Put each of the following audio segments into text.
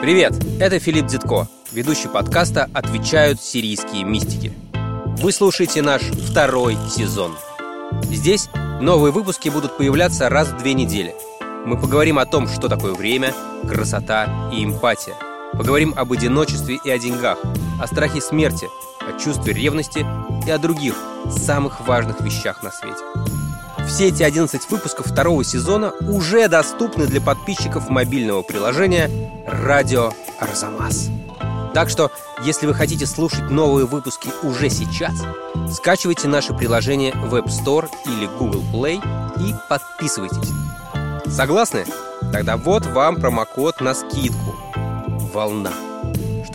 Привет, это Филипп Дзитко, ведущий подкаста «Отвечают сирийские мистики». Вы слушаете наш второй сезон. Здесь новые выпуски будут появляться раз в две недели. Мы поговорим о том, что такое время, красота и эмпатия. Поговорим об одиночестве и о деньгах, о страхе смерти, о чувстве ревности и о других, самых важных вещах на свете. Все эти 11 выпусков второго сезона уже доступны для подписчиков мобильного приложения «Радио Арзамас». Так что, если вы хотите слушать новые выпуски уже сейчас, скачивайте наше приложение в App Store или Google Play и подписывайтесь. Согласны? Тогда вот вам промокод на скидку. Волна.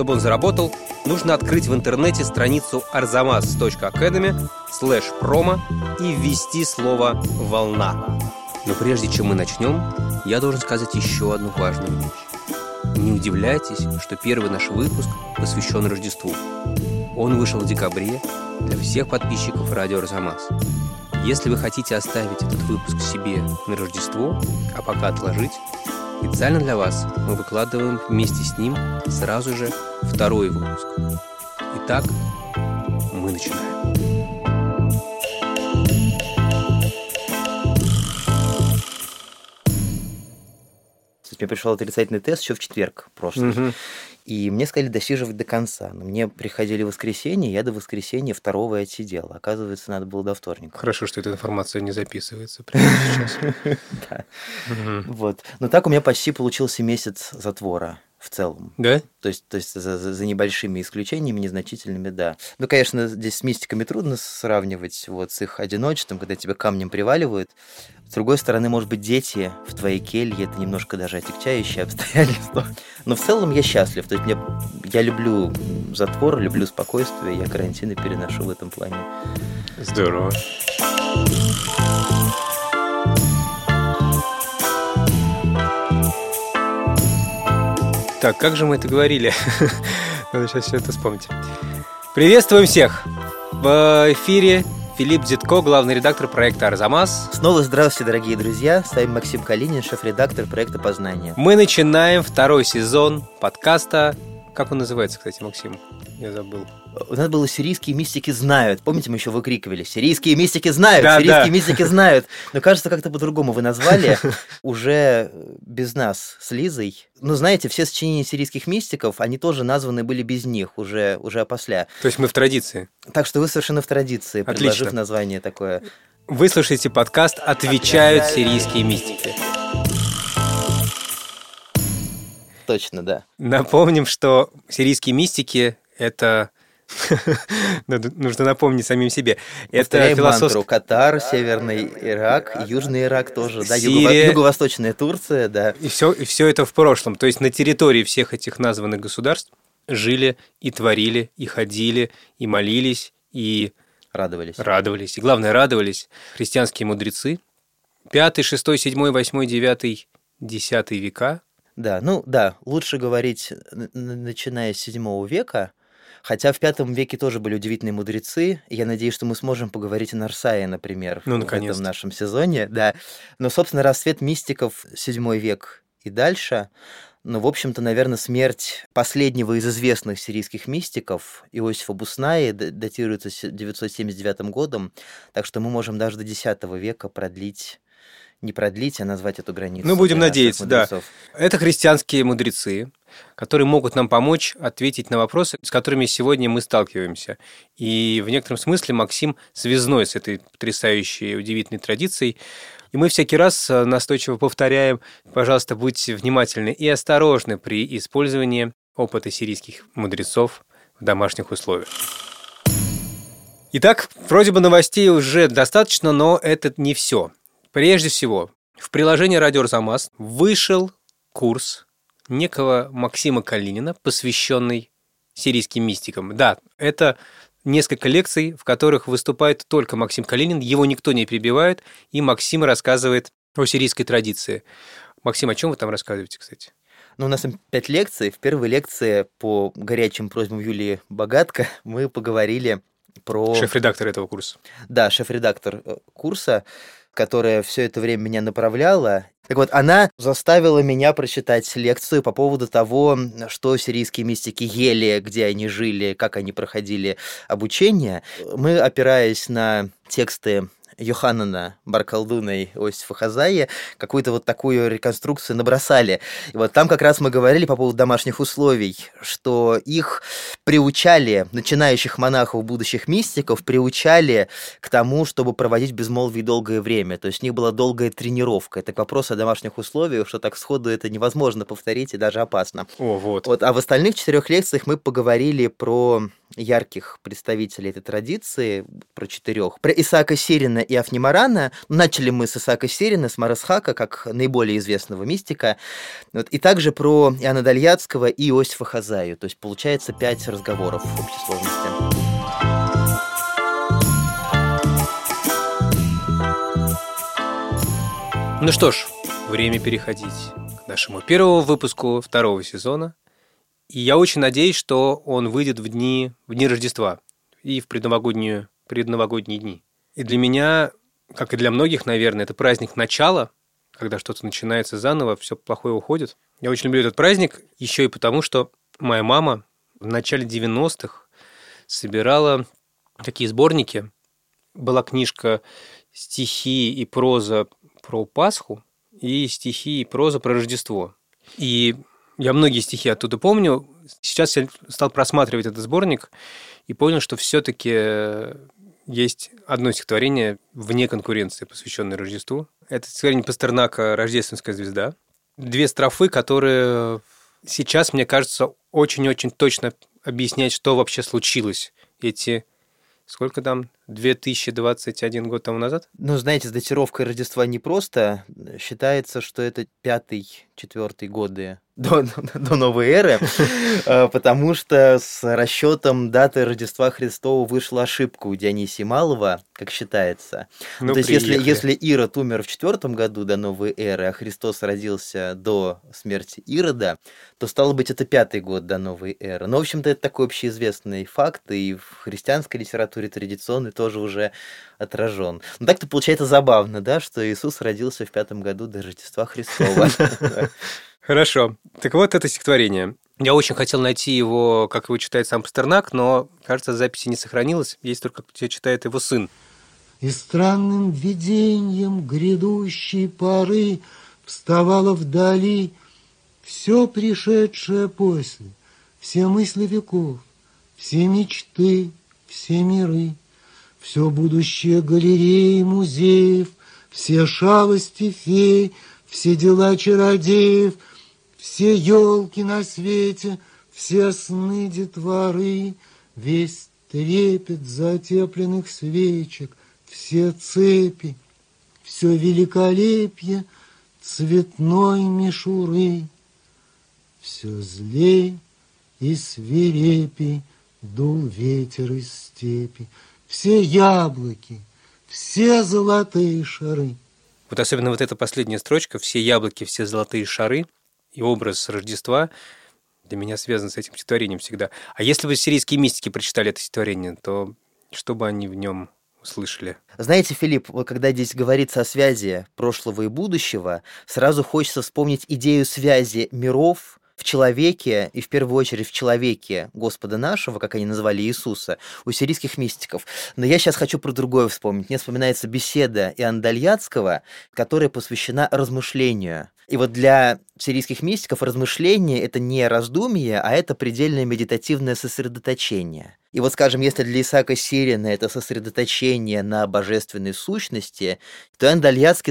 Чтобы он заработал, нужно открыть в интернете страницу arzamas.academy слэш промо и ввести слово «волна». Но прежде чем мы начнем, я должен сказать еще одну важную вещь. Не удивляйтесь, что первый наш выпуск посвящен Рождеству. Он вышел в декабре для всех подписчиков радио «Арзамас». Если вы хотите оставить этот выпуск себе на Рождество, а пока отложить, специально для вас мы выкладываем вместе с ним сразу же второй выпуск. Итак, мы начинаем. Мне пришел отрицательный тест еще в четверг прошлый. Мгм. И мне сказали досиживать до конца. Но мне приходили воскресенье, я до воскресенья второго и отсидел. Оказывается, надо было до вторника. Хорошо, что эта информация не записывается прямо сейчас. Вот. Но так у меня почти получился месяц затвора в целом. Да? То есть, то есть за, за- небольшими исключениями, незначительными, да. Ну, конечно, здесь с мистиками трудно сравнивать вот с их одиночеством, когда тебя камнем приваливают. С другой стороны, может быть, дети в твоей келье это немножко даже отягчающее обстоятельство. Но в целом я счастлив. То есть мне, я люблю затвор, люблю спокойствие, я карантины переношу в этом плане. Здорово. Так, как же мы это говорили? Надо сейчас все это вспомнить. Приветствуем всех! В эфире Филипп Дзитко, главный редактор проекта «Арзамас». Снова здравствуйте, дорогие друзья. С вами Максим Калинин, шеф-редактор проекта «Познание». Мы начинаем второй сезон подкаста. Как он называется, кстати, Максим? Я забыл. У нас было «Сирийские мистики знают». Помните, мы еще выкрикивали «Сирийские мистики знают! Да, Сирийские да. мистики знают!» Но кажется, как-то по-другому вы назвали, уже без нас с Лизой. Ну, знаете, все сочинения сирийских мистиков, они тоже названы были без них, уже, уже опосля. То есть мы в традиции. Так что вы совершенно в традиции, предложив Отлично. название такое. Вы слушаете подкаст «Отвечают сирийские мистики». Точно, да. Напомним, что сирийские мистики — это... Надо- Нужно напомнить самим себе. Это философ... Катар, Северный Ирак, Южный Ирак тоже, да, юго-восточная Турция, да. И все, и все это в прошлом. То есть на территории всех этих названных государств жили и творили, и ходили, и молились, и Радовались. радовались. И главное, радовались христианские мудрецы. Пятый, шестой, седьмой, восьмой, девятый, десятый века. Да, ну да, лучше говорить, начиная с седьмого века, хотя в пятом веке тоже были удивительные мудрецы. Я надеюсь, что мы сможем поговорить о Нарсае, например, Ну, в этом нашем сезоне, да. Но, собственно, расцвет мистиков седьмой век и дальше. Но, в общем-то, наверное, смерть последнего из известных сирийских мистиков, Иосифа Буснаи, датируется с 979 годом, так что мы можем даже до X века продлить, не продлить, а назвать эту границу. Ну, будем надеяться, да. Это христианские мудрецы, которые могут нам помочь ответить на вопросы, с которыми сегодня мы сталкиваемся. И в некотором смысле Максим связной с этой потрясающей, удивительной традицией. И мы всякий раз э, настойчиво повторяем, пожалуйста, будьте внимательны и осторожны при использовании опыта сирийских мудрецов в домашних условиях. Итак, вроде бы новостей уже достаточно, но это не все. Прежде всего, в приложении «Радио Арзамас» вышел курс некого Максима Калинина, посвященный сирийским мистикам. Да, это несколько лекций, в которых выступает только Максим Калинин, его никто не перебивает, и Максим рассказывает о сирийской традиции. Максим, о чем вы там рассказываете, кстати? Ну, у нас там пять лекций. В первой лекции по горячим просьбам Юлии Богатко мы поговорили про... Шеф-редактор этого курса. Да, шеф-редактор э, курса. Которая все это время меня направляла. Так вот, она заставила меня прочитать лекцию по поводу того, что сирийские мистики ели, где они жили, как они проходили обучение. Мы, опираясь на тексты Йоханнана Баркалдуна и Осифа Хазая какую-то вот такую реконструкцию набросали. И вот там как раз мы говорили по поводу домашних условий, что их приучали, начинающих монахов, будущих мистиков, приучали к тому, чтобы проводить безмолвие долгое время. То есть у них была долгая тренировка. Это вопрос о домашних условиях, что так сходу это невозможно повторить и даже опасно. О, вот. вот. А в остальных четырех лекциях мы поговорили про ярких представителей этой традиции, про четырех. Про Исаака Сирина и Афнимарана. Начали мы с Исаака Сирина, с Марасхака, как наиболее известного мистика. Вот. И также про Иоанна Дальяцкого и Иосифа Хазаю. То есть получается пять разговоров в общей сложности. Ну что ж, время переходить к нашему первому выпуску второго сезона и я очень надеюсь, что он выйдет в дни, в дни Рождества и в предновогоднюю, предновогодние дни. И для меня, как и для многих, наверное, это праздник начала, когда что-то начинается заново, все плохое уходит. Я очень люблю этот праздник еще и потому, что моя мама в начале 90-х собирала такие сборники. Была книжка «Стихи и проза про Пасху» и «Стихи и проза про Рождество». И я многие стихи оттуда помню. Сейчас я стал просматривать этот сборник и понял, что все-таки есть одно стихотворение вне конкуренции, посвященное Рождеству. Это стихотворение Пастернака «Рождественская звезда». Две строфы, которые сейчас, мне кажется, очень-очень точно объясняют, что вообще случилось эти Сколько там? 2021 год тому назад? Ну, знаете, с датировкой Рождества не просто. Считается, что это пятый, четвертый годы до, до новой эры, э, потому что с расчетом даты Рождества Христова вышла ошибка у Дионисия Малого, как считается. Ну, То есть, если, если Ирод умер в четвертом году до новой эры, а Христос родился до смерти Ирода, то стало быть, это пятый год до новой эры. Но, в общем-то, это такой общеизвестный факт, и в христианской литературе традиционный тоже уже отражен. Но так-то получается забавно, да, что Иисус родился в пятом году до Рождества Христова. Хорошо. Так вот это стихотворение. Я очень хотел найти его, как его читает сам Пастернак, но, кажется, записи не сохранилось. Есть только, где читает его сын. И странным видением грядущей поры Вставало вдали все пришедшее после, Все мысли веков, все мечты, все миры, Все будущее галереи музеев, Все шалости фей, все дела чародеев — все елки на свете, все сны детворы, Весь трепет затепленных свечек, все цепи, все великолепие цветной мишуры. Все злей и свирепей дул ветер из степи, Все яблоки, все золотые шары. Вот особенно вот эта последняя строчка «Все яблоки, все золотые шары» и образ Рождества для меня связан с этим стихотворением всегда. А если бы сирийские мистики прочитали это стихотворение, то что бы они в нем услышали? Знаете, Филипп, вот когда здесь говорится о связи прошлого и будущего, сразу хочется вспомнить идею связи миров, в человеке, и в первую очередь в человеке Господа нашего, как они называли Иисуса, у сирийских мистиков. Но я сейчас хочу про другое вспомнить. Мне вспоминается беседа Иоанна Дальяцкого, которая посвящена размышлению. И вот для сирийских мистиков размышление — это не раздумье, а это предельное медитативное сосредоточение. И вот, скажем, если для Исаака Сирина это сосредоточение на божественной сущности, то Иоанн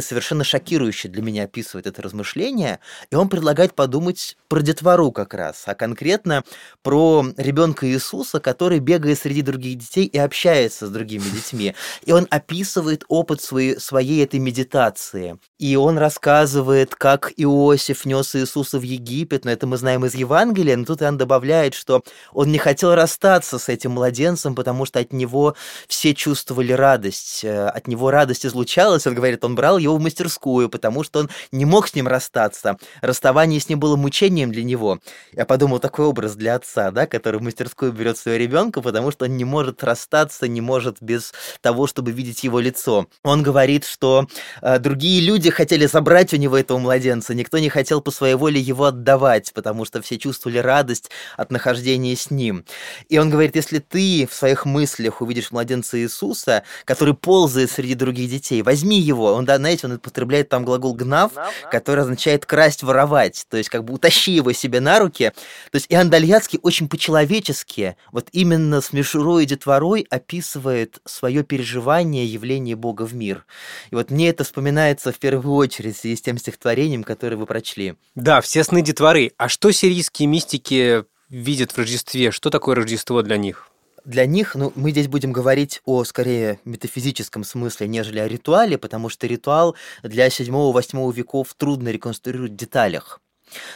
совершенно шокирующе для меня описывает это размышление, и он предлагает подумать про детвору как раз, а конкретно про ребенка Иисуса, который бегает среди других детей и общается с другими детьми. И он описывает опыт своей, своей этой медитации. И он рассказывает, как Иосиф нес принес Иисуса в Египет, но это мы знаем из Евангелия, но тут Иоанн добавляет, что он не хотел расстаться с этим младенцем, потому что от него все чувствовали радость, э, от него радость излучалась, он говорит, он брал его в мастерскую, потому что он не мог с ним расстаться. Расставание с ним было мучением для него. Я подумал, такой образ для отца, да, который в мастерскую берет своего ребенка, потому что он не может расстаться, не может без того, чтобы видеть его лицо. Он говорит, что э, другие люди хотели забрать у него этого младенца, никто не хотел по своей воле его отдавать, потому что все чувствовали радость от нахождения с ним. И он говорит, если ты в своих мыслях увидишь младенца Иисуса, который ползает среди других детей, возьми его. Он, да, знаете, он употребляет там глагол «гнав», который означает «красть, воровать», то есть как бы утащи его себе на руки. То есть Иоанн Дальяцкий очень по-человечески, вот именно с Мишурой и Детворой описывает свое переживание явления Бога в мир. И вот мне это вспоминается в первую очередь с тем стихотворением, которое вы прочли. Да, все сны детворы. А что сирийские мистики видят в Рождестве? Что такое Рождество для них? Для них, ну, мы здесь будем говорить о, скорее, метафизическом смысле, нежели о ритуале, потому что ритуал для 7-8 веков трудно реконструировать в деталях.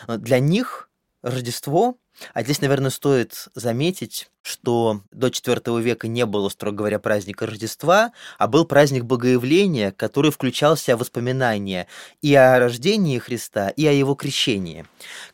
Для них Рождество, а здесь, наверное, стоит заметить, что до IV века не было, строго говоря, праздника Рождества, а был праздник Богоявления, который включал в себя воспоминания и о рождении Христа, и о его крещении.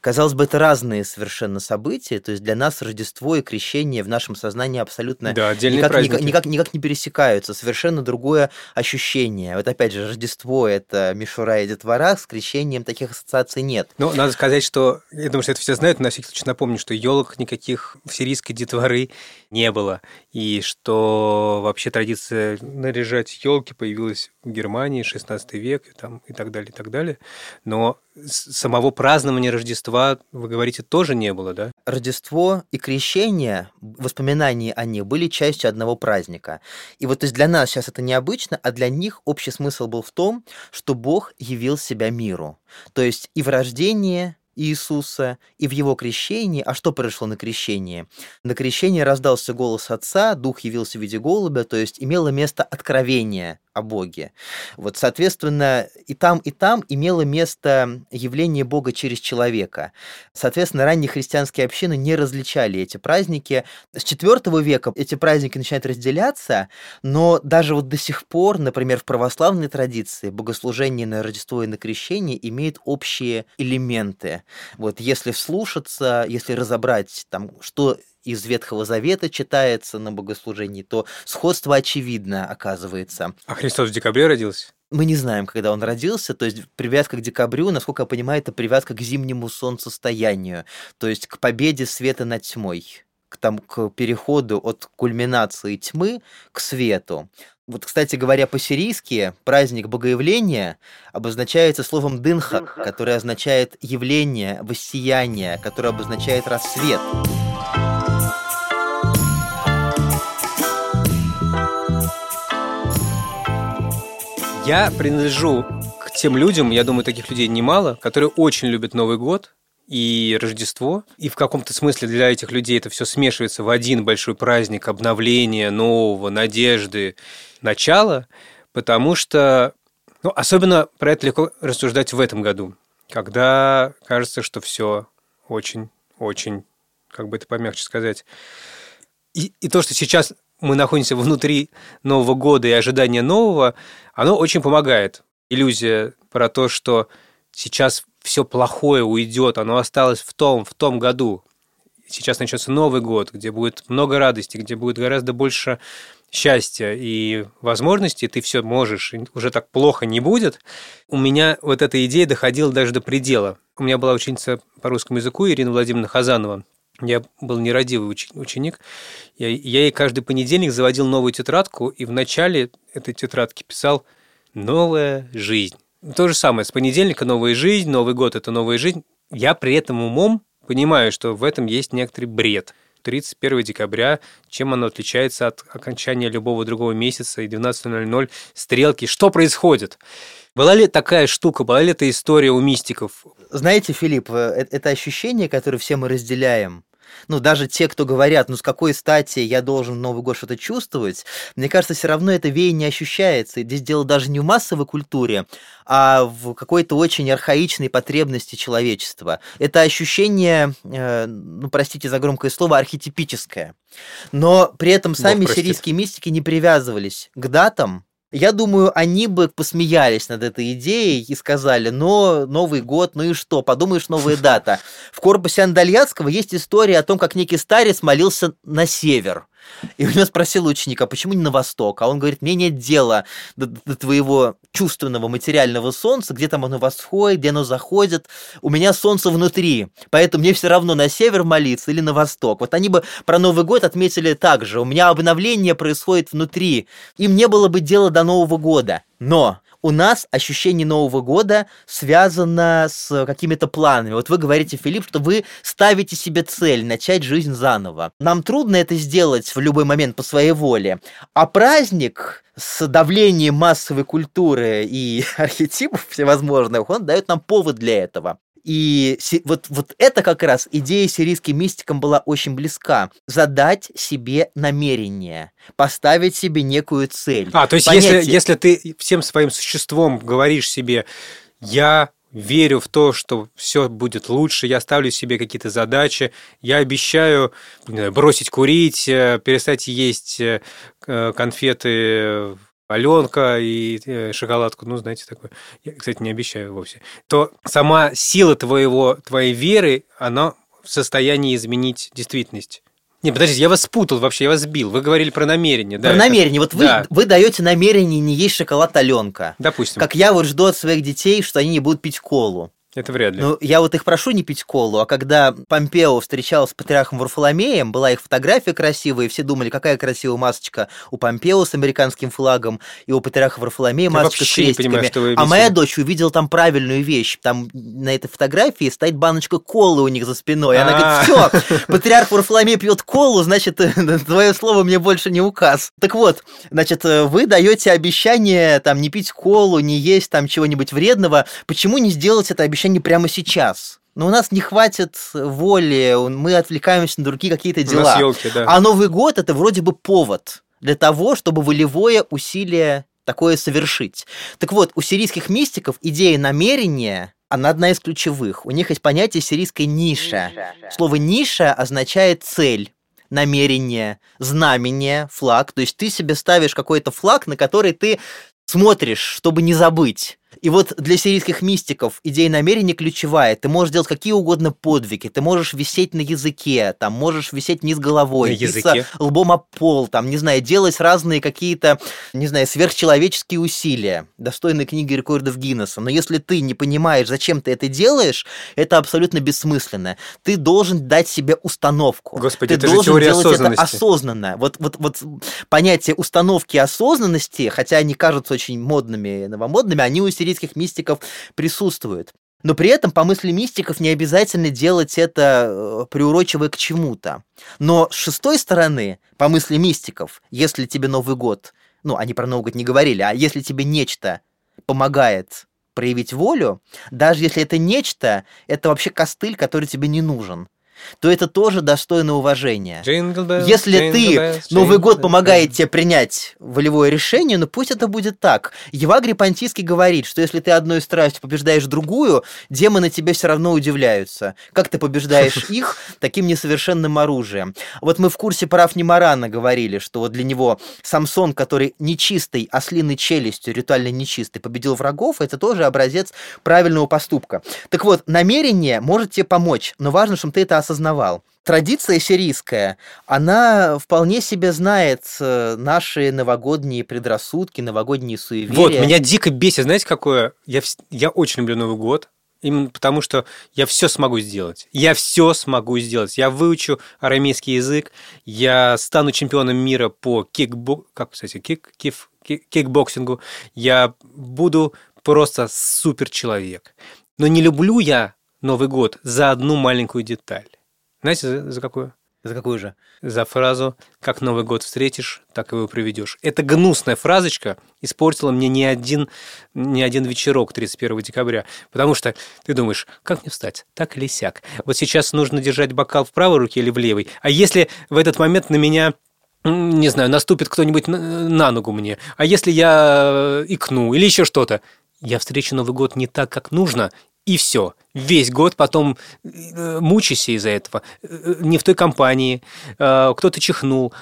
Казалось бы, это разные совершенно события, то есть для нас Рождество и крещение в нашем сознании абсолютно да, никак, никак, никак, никак не пересекаются, совершенно другое ощущение. Вот опять же, Рождество – это Мишура и Детвора, с крещением таких ассоциаций нет. Ну, надо сказать, что, я думаю, что это все знают, но на всякий случай напомню, что елок никаких в сирийской детворы не было, и что вообще традиция наряжать елки появилась в Германии 16 век и, там, и так далее, и так далее. Но самого празднования Рождества, вы говорите, тоже не было, да? Рождество и крещение, воспоминания о них были частью одного праздника. И вот то есть для нас сейчас это необычно, а для них общий смысл был в том, что Бог явил себя миру. То есть и в рождении, Иисуса и в его крещении. А что произошло на крещении? На крещении раздался голос Отца, Дух явился в виде голубя, то есть имело место откровение о Боге. Вот, соответственно, и там, и там имело место явление Бога через человека. Соответственно, ранние христианские общины не различали эти праздники. С IV века эти праздники начинают разделяться, но даже вот до сих пор, например, в православной традиции богослужение на Рождество и на Крещение имеет общие элементы. Вот если вслушаться, если разобрать, там, что из Ветхого Завета читается на богослужении, то сходство очевидно оказывается. А Христос в декабре родился? Мы не знаем, когда он родился, то есть привязка к декабрю, насколько я понимаю, это привязка к зимнему солнцестоянию, то есть к победе света над тьмой к, там, к переходу от кульминации тьмы к свету. Вот, кстати говоря, по-сирийски праздник Богоявления обозначается словом «дынха», которое означает явление, воссияние, которое обозначает рассвет. Я принадлежу к тем людям, я думаю, таких людей немало, которые очень любят Новый год и Рождество. И в каком-то смысле для этих людей это все смешивается в один большой праздник обновления, нового, надежды, начала, потому что ну, особенно про это легко рассуждать в этом году, когда кажется, что все очень, очень, как бы это помягче сказать. И, и то, что сейчас мы находимся внутри Нового года и ожидания нового, оно очень помогает. Иллюзия про то, что сейчас все плохое уйдет, оно осталось в том, в том году. Сейчас начнется Новый год, где будет много радости, где будет гораздо больше счастья и возможностей, ты все можешь, уже так плохо не будет. У меня вот эта идея доходила даже до предела. У меня была ученица по русскому языку Ирина Владимировна Хазанова. Я был нерадивый ученик. Я, я ей каждый понедельник заводил новую тетрадку, и в начале этой тетрадки писал «Новая жизнь». То же самое, с понедельника новая жизнь, Новый год – это новая жизнь. Я при этом умом понимаю, что в этом есть некоторый бред. 31 декабря, чем оно отличается от окончания любого другого месяца и 12.00 стрелки. Что происходит? Была ли такая штука, была ли эта история у мистиков? Знаете, Филипп, э, это ощущение, которое все мы разделяем, ну, даже те, кто говорят, ну, с какой стати я должен в Новый год что-то чувствовать, мне кажется, все равно это веяние ощущается. И здесь дело даже не в массовой культуре, а в какой-то очень архаичной потребности человечества. Это ощущение, э, ну, простите за громкое слово, архетипическое. Но при этом сами сирийские мистики не привязывались к датам, я думаю, они бы посмеялись над этой идеей и сказали, но Новый год, ну и что, подумаешь, новая дата. В корпусе Андальятского есть история о том, как некий старец молился на север. И у него спросил ученика, почему не на восток? А он говорит, мне нет дела до, до твоего чувственного материального солнца, где там оно восходит, где оно заходит. У меня солнце внутри, поэтому мне все равно на север молиться или на восток. Вот они бы про Новый год отметили так же. У меня обновление происходит внутри. Им не было бы дела до Нового года. Но у нас ощущение Нового года связано с какими-то планами. Вот вы говорите, Филипп, что вы ставите себе цель начать жизнь заново. Нам трудно это сделать в любой момент по своей воле. А праздник с давлением массовой культуры и архетипов всевозможных, он дает нам повод для этого. И вот, вот это как раз идея сирийским мистикам была очень близка. Задать себе намерение, поставить себе некую цель. А, то есть Понятие... если, если ты всем своим существом говоришь себе, я верю в то, что все будет лучше, я ставлю себе какие-то задачи, я обещаю бросить курить, э, перестать есть э, конфеты Аленка и э, шоколадку, ну, знаете, такое. Я, кстати, не обещаю вовсе. То сама сила твоего, твоей веры, она в состоянии изменить действительность. Не, подождите, я вас спутал вообще, я вас сбил. Вы говорили про намерение, да? Про это... намерение. Вот вы, да. вы даете намерение не есть шоколад Аленка. Допустим. Как я вот жду от своих детей, что они не будут пить колу. Это вряд ли. Ну, я вот их прошу не пить колу, а когда Помпео встречался с патриархом Варфоломеем, была их фотография красивая, и все думали, какая красивая масочка у Помпео с американским флагом, и у патриарха Варфоломея масочка с крестиками. Понимаю, что вы а моя дочь увидела там правильную вещь. Там на этой фотографии стоит баночка колы у них за спиной. И она говорит, все, патриарх Варфоломей пьет колу, значит, твое слово мне больше не указ. Так вот, значит, вы даете обещание там не пить колу, не есть там чего-нибудь вредного. Почему не сделать это обещание обещание прямо сейчас. Но у нас не хватит воли, мы отвлекаемся на другие какие-то дела. Елки, да. А Новый год это вроде бы повод для того, чтобы волевое усилие такое совершить. Так вот, у сирийских мистиков идея намерения она одна из ключевых. У них есть понятие сирийской ниша. Слово ниша означает цель намерение, знамение, флаг. То есть ты себе ставишь какой-то флаг, на который ты смотришь, чтобы не забыть. И вот для сирийских мистиков идея намерения ключевая. Ты можешь делать какие угодно подвиги, ты можешь висеть на языке, там можешь висеть вниз головой, биться лбом об пол, там, не знаю, делать разные какие-то, не знаю, сверхчеловеческие усилия, достойные книги рекордов Гиннесса. Но если ты не понимаешь, зачем ты это делаешь, это абсолютно бессмысленно. Ты должен дать себе установку. Господи, ты это должен же делать это осознанно. Вот, вот, вот понятие установки осознанности, хотя они кажутся очень модными, новомодными, они у сирийских мистиков присутствуют. Но при этом, по мысли мистиков, не обязательно делать это, э, приурочивая к чему-то. Но с шестой стороны, по мысли мистиков, если тебе Новый год, ну, они про Новый год не говорили, а если тебе нечто помогает проявить волю, даже если это нечто, это вообще костыль, который тебе не нужен то это тоже достойно уважения. Bells, Если ты bells, Новый год помогает тебе принять волевое решение, ну пусть это будет так. Евагрий Понтийский говорит, что если ты одной страстью побеждаешь другую, демоны тебе все равно удивляются. Как ты побеждаешь их таким несовершенным оружием? Вот мы в курсе прав Немарана говорили, что вот для него Самсон, который нечистой ослиной челюстью, ритуально нечистый, победил врагов, это тоже образец правильного поступка. Так вот, намерение может тебе помочь, но важно, чтобы ты это осознал осознавал. Традиция сирийская, она вполне себе знает э, наши новогодние предрассудки, новогодние суеверия. Вот, меня дико бесит, знаете, какое? Я, я очень люблю Новый год, Именно потому, что я все смогу сделать. Я все смогу сделать. Я выучу арамейский язык, я стану чемпионом мира по кикбо... как, кстати, кик... Киф... кикбоксингу. Я буду просто супер человек. Но не люблю я Новый год за одну маленькую деталь. Знаете, за, за какую? За какую же? За фразу «Как Новый год встретишь, так его проведешь». Эта гнусная фразочка испортила мне не один, не один вечерок 31 декабря. Потому что ты думаешь, как мне встать? Так или сяк? Вот сейчас нужно держать бокал в правой руке или в левой. А если в этот момент на меня не знаю, наступит кто-нибудь на ногу мне, а если я икну или еще что-то, я встречу Новый год не так, как нужно, и все. Весь год потом э, мучайся из-за этого. Э, не в той компании, э, кто-то чихнул.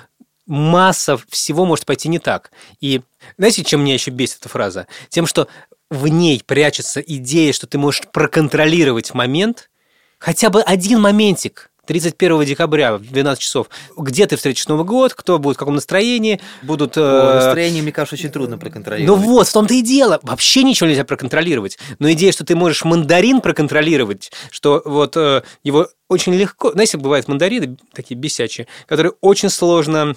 Масса всего может пойти не так. И знаете, чем меня еще бесит эта фраза? Тем, что в ней прячется идея, что ты можешь проконтролировать момент, хотя бы один моментик, 31 декабря в 12 часов. Где ты встретишь Новый год, кто будет в каком настроении, будут... О, настроение, мне кажется, очень трудно проконтролировать. Ну вот, в том-то и дело. Вообще ничего нельзя проконтролировать. Но идея, что ты можешь мандарин проконтролировать, что вот э, его очень легко... Знаете, бывают мандарины такие бесячие, которые очень сложно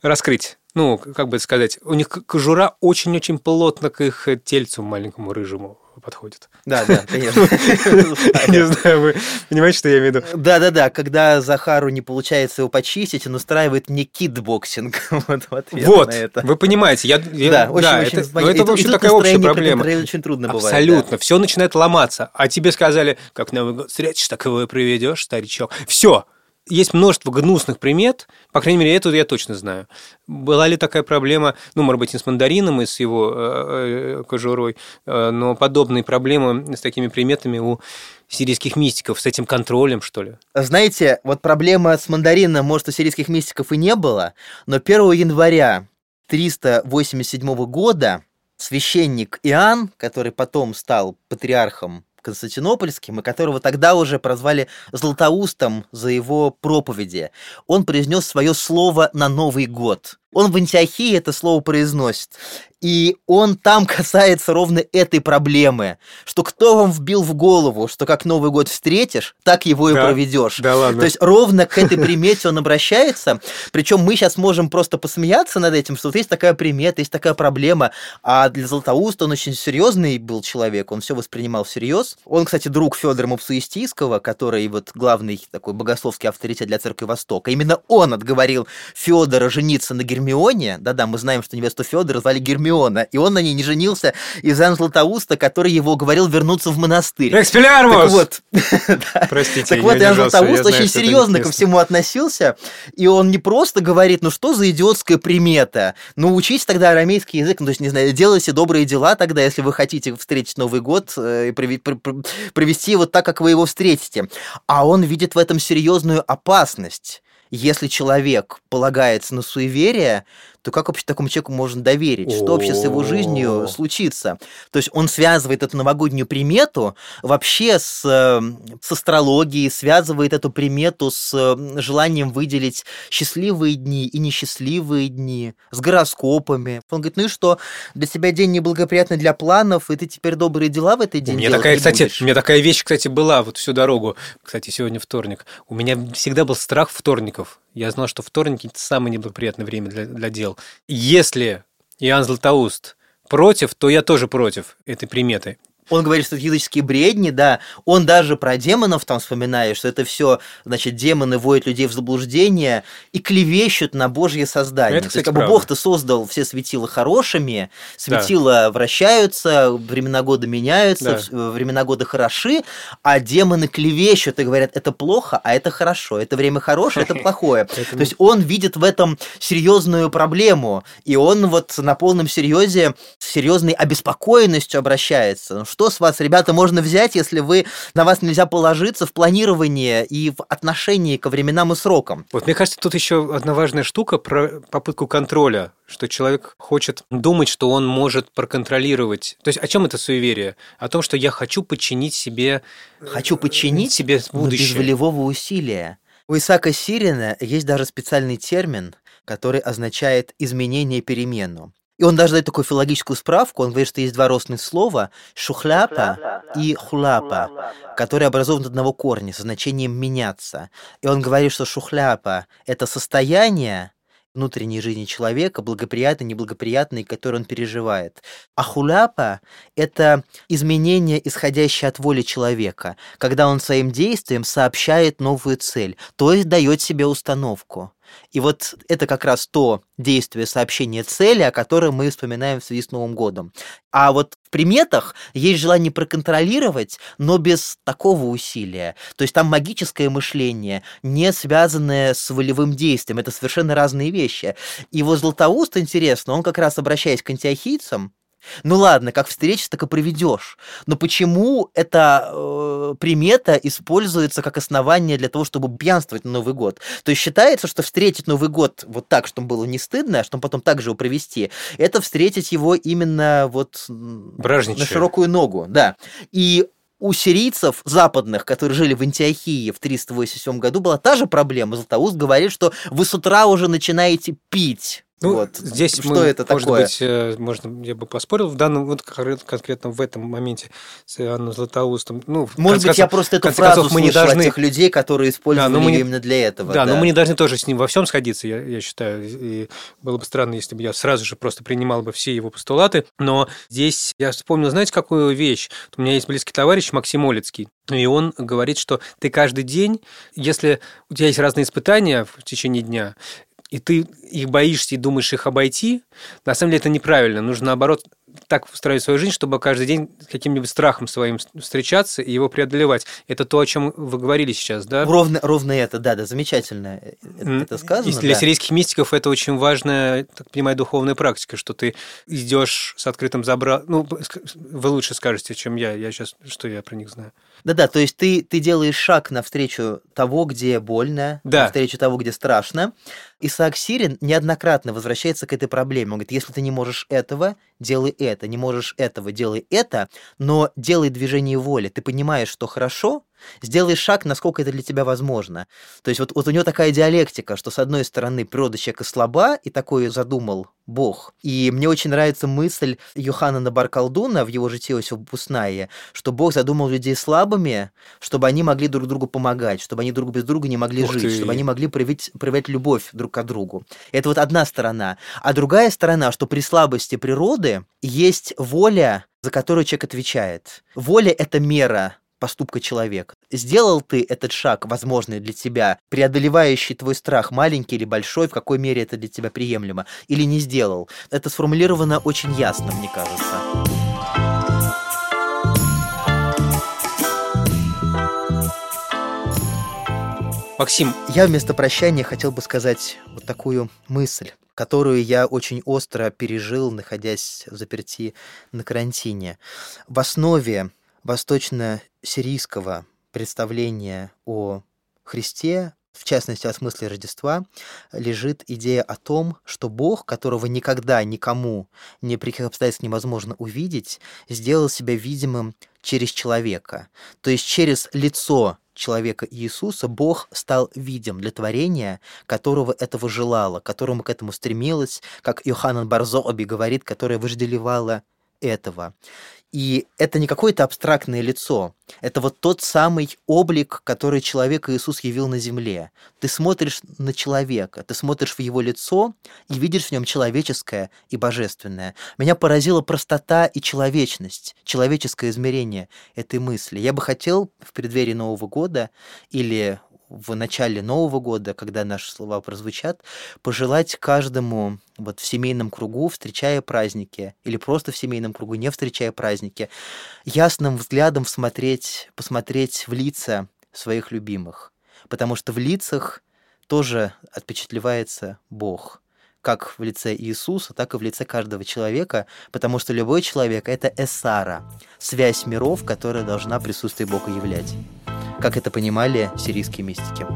раскрыть ну, как бы сказать, у них кожура очень-очень плотно к их тельцу маленькому рыжему подходит. Да, да, конечно. Не знаю, вы понимаете, что я имею в виду? Да-да-да, когда Захару не получается его почистить, он устраивает мне кикбоксинг. Вот, вы понимаете, я... Да, очень-очень... Ну, это, в общем, такая общая проблема. очень трудно бывает. Абсолютно. Все начинает ломаться. А тебе сказали, как Новый год встретишь, так его и проведешь, старичок. Все есть множество гнусных примет, по крайней мере, эту я точно знаю. Была ли такая проблема, ну, может быть, не с мандарином и с его э, э, кожурой, э, но подобные проблемы с такими приметами у сирийских мистиков, с этим контролем, что ли? Знаете, вот проблема с мандарином, может, у сирийских мистиков и не было, но 1 января 387 года священник Иоанн, который потом стал патриархом Константинопольским, и которого тогда уже прозвали Златоустом за его проповеди. Он произнес свое слово на Новый год. Он в Антиохии это слово произносит. И он там касается ровно этой проблемы, что кто вам вбил в голову, что как Новый год встретишь, так его и да, проведешь. Да ладно. То есть ровно к этой примете он обращается. Причем мы сейчас можем просто посмеяться над этим, что вот есть такая примета, есть такая проблема. А для Златоуста он очень серьезный был человек, он все воспринимал всерьез. Он, кстати, друг Федора Мапсуистийского, который вот главный такой богословский авторитет для Церкви Востока. Именно он отговорил Федора жениться на Гермионе. Да-да, мы знаем, что невесту Федора звали Гермиона и он на ней не женился из-за Златоуста, который его говорил вернуться в монастырь. Экспелярмус! Так вот, Простите, так вот, Иоанн Златоуст очень серьезно ко всему относился, и он не просто говорит, ну что за идиотская примета, ну учите тогда арамейский язык, ну то есть, не знаю, делайте добрые дела тогда, если вы хотите встретить Новый год э, и провести его так, как вы его встретите. А он видит в этом серьезную опасность если человек полагается на суеверие, то как вообще такому человеку можно доверить? Что вообще с его жизнью случится? То есть он связывает эту новогоднюю примету вообще с, эм, с астрологией, связывает эту примету с эм, желанием выделить счастливые дни и несчастливые дни, с гороскопами. Он говорит, ну и что, для тебя день неблагоприятный для планов, и ты теперь добрые дела в этот день у меня такая, кстати, будешь? У меня такая вещь, кстати, была вот всю дорогу. Кстати, сегодня вторник. У меня всегда был страх вторников. Я знал, что вторники – это самое неблагоприятное время для, для дел. Если Иоанн Златоуст против, то я тоже против этой приметы. Он говорит, что это языческие бредни, да. Он даже про демонов там вспоминает, что это все, значит, демоны вводят людей в заблуждение и клевещут на Божье создание. Это, кстати, То есть, как бы Бог-то создал все светила хорошими, светила да. вращаются, времена года меняются, да. времена года хороши, а демоны клевещут и говорят, это плохо, а это хорошо, это время хорошее, это плохое. То есть он видит в этом серьезную проблему, и он вот на полном серьезе, с серьезной обеспокоенностью обращается что с вас, ребята, можно взять, если вы на вас нельзя положиться в планировании и в отношении ко временам и срокам? Вот мне кажется, тут еще одна важная штука про попытку контроля, что человек хочет думать, что он может проконтролировать. То есть о чем это суеверие? О том, что я хочу подчинить себе... Хочу подчинить себе будущее. без волевого усилия. У Исаака Сирина есть даже специальный термин, который означает изменение перемену. И он даже дает такую филологическую справку, он говорит, что есть два родственных слова «шухляпа» и «хулапа», которые образованы от одного корня со значением «меняться». И он говорит, что «шухляпа» — это состояние, внутренней жизни человека, благоприятные, неблагоприятные, которые он переживает. А хуляпа — это изменение, исходящее от воли человека, когда он своим действием сообщает новую цель, то есть дает себе установку. И вот это как раз то действие сообщения цели, о котором мы вспоминаем в связи с Новым годом. А вот в приметах есть желание проконтролировать, но без такого усилия. То есть там магическое мышление, не связанное с волевым действием. Это совершенно разные вещи. И вот Златоуст, интересно, он как раз обращаясь к антиохийцам, ну ладно, как встретишь, так и проведешь. Но почему эта э, примета используется как основание для того, чтобы пьянствовать на Новый год? То есть считается, что встретить Новый год вот так, чтобы было не стыдно, а чтобы потом так же его провести, это встретить его именно вот на широкую ногу, да. И у сирийцев западных, которые жили в Антиохии в 387 году, была та же проблема. Златоуст говорит, что вы с утра уже начинаете пить. Ну, вот. здесь что мы, это может такое? быть, э, можно, я бы поспорил в данном, вот конкретно в этом моменте с Иоанном Златоустом. Ну, может быть, концов, я просто эту фразу мы не должны... от тех людей, которые использовали да, мы не... именно для этого. Да, да, но мы не должны тоже с ним во всем сходиться, я, я считаю. И было бы странно, если бы я сразу же просто принимал бы все его постулаты. Но здесь я вспомнил, знаете, какую вещь? У меня есть близкий товарищ Максим Олицкий. И он говорит, что ты каждый день, если у тебя есть разные испытания в течение дня, и ты их боишься и думаешь их обойти, на самом деле это неправильно. Нужно, наоборот, так устроить свою жизнь, чтобы каждый день с каким-нибудь страхом своим встречаться и его преодолевать. Это то, о чем вы говорили сейчас, да? Ровно, ровно это, да, да, замечательно. Это, это сказано. И для да. сирийских мистиков это очень важная, так понимаю, духовная практика, что ты идешь с открытым забра... Ну, вы лучше скажете, чем я. Я сейчас, что я про них знаю. Да-да, то есть ты, ты делаешь шаг навстречу того, где больно, да. навстречу того, где страшно. Исаак Сирин неоднократно возвращается к этой проблеме. Он говорит, если ты не можешь этого, делай это, не можешь этого, делай это, но делай движение воли. Ты понимаешь, что хорошо, Сделай шаг, насколько это для тебя возможно. То есть вот, вот у него такая диалектика, что с одной стороны природа человека слаба, и такое задумал Бог. И мне очень нравится мысль Йохана Набаркалдуна в его житии Пуснае, что Бог задумал людей слабыми, чтобы они могли друг другу помогать, чтобы они друг без друга не могли Ух жить, ты. чтобы они могли проявить, проявить любовь друг к другу. Это вот одна сторона. А другая сторона, что при слабости природы есть воля, за которую человек отвечает. Воля – это мера поступка человека. Сделал ты этот шаг, возможный для тебя, преодолевающий твой страх, маленький или большой, в какой мере это для тебя приемлемо, или не сделал? Это сформулировано очень ясно, мне кажется. Максим. Я вместо прощания хотел бы сказать вот такую мысль которую я очень остро пережил, находясь в заперти на карантине. В основе восточно-сирийского представления о Христе, в частности о смысле Рождества, лежит идея о том, что Бог, которого никогда никому ни при каких обстоятельствах невозможно увидеть, сделал себя видимым через человека. То есть через лицо человека Иисуса Бог стал видим для творения, которого этого желало, которому к этому стремилось, как Йоханан Барзоби говорит, которое вожделевало этого. И это не какое-то абстрактное лицо, это вот тот самый облик, который человек Иисус явил на земле. Ты смотришь на человека, ты смотришь в его лицо и видишь в нем человеческое и божественное. Меня поразила простота и человечность, человеческое измерение этой мысли. Я бы хотел в преддверии Нового года или в начале Нового года, когда наши слова прозвучат, пожелать каждому вот в семейном кругу, встречая праздники, или просто в семейном кругу, не встречая праздники, ясным взглядом смотреть, посмотреть в лица своих любимых. Потому что в лицах тоже отпечатлевается Бог как в лице Иисуса, так и в лице каждого человека, потому что любой человек — это эссара, связь миров, которая должна присутствие Бога являть как это понимали сирийские мистики.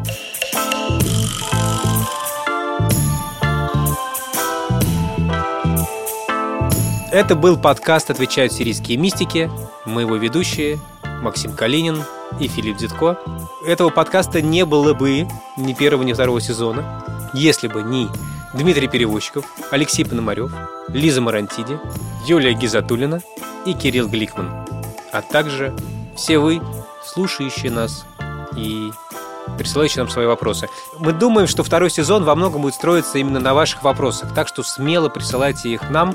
Это был подкаст «Отвечают сирийские мистики». Мы его ведущие Максим Калинин и Филипп Дзитко. Этого подкаста не было бы ни первого, ни второго сезона, если бы не Дмитрий Перевозчиков, Алексей Пономарев, Лиза Марантиди, Юлия Гизатулина и Кирилл Гликман, а также все вы, слушающие нас и присылающие нам свои вопросы. Мы думаем, что второй сезон во многом будет строиться именно на ваших вопросах, так что смело присылайте их нам,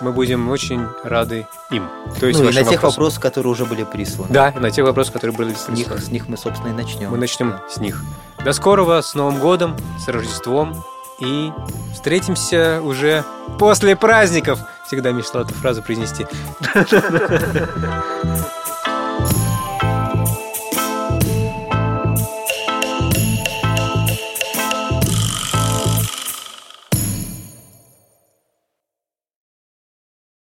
мы будем очень рады им. То есть ну и на тех вопросам. вопросах, которые уже были присланы. Да, на тех вопросах, которые были с них, с них мы, собственно, и начнем. Мы начнем да. с них. До скорого, с Новым годом, с Рождеством и встретимся уже после праздников. Всегда мечтал эту фразу произнести.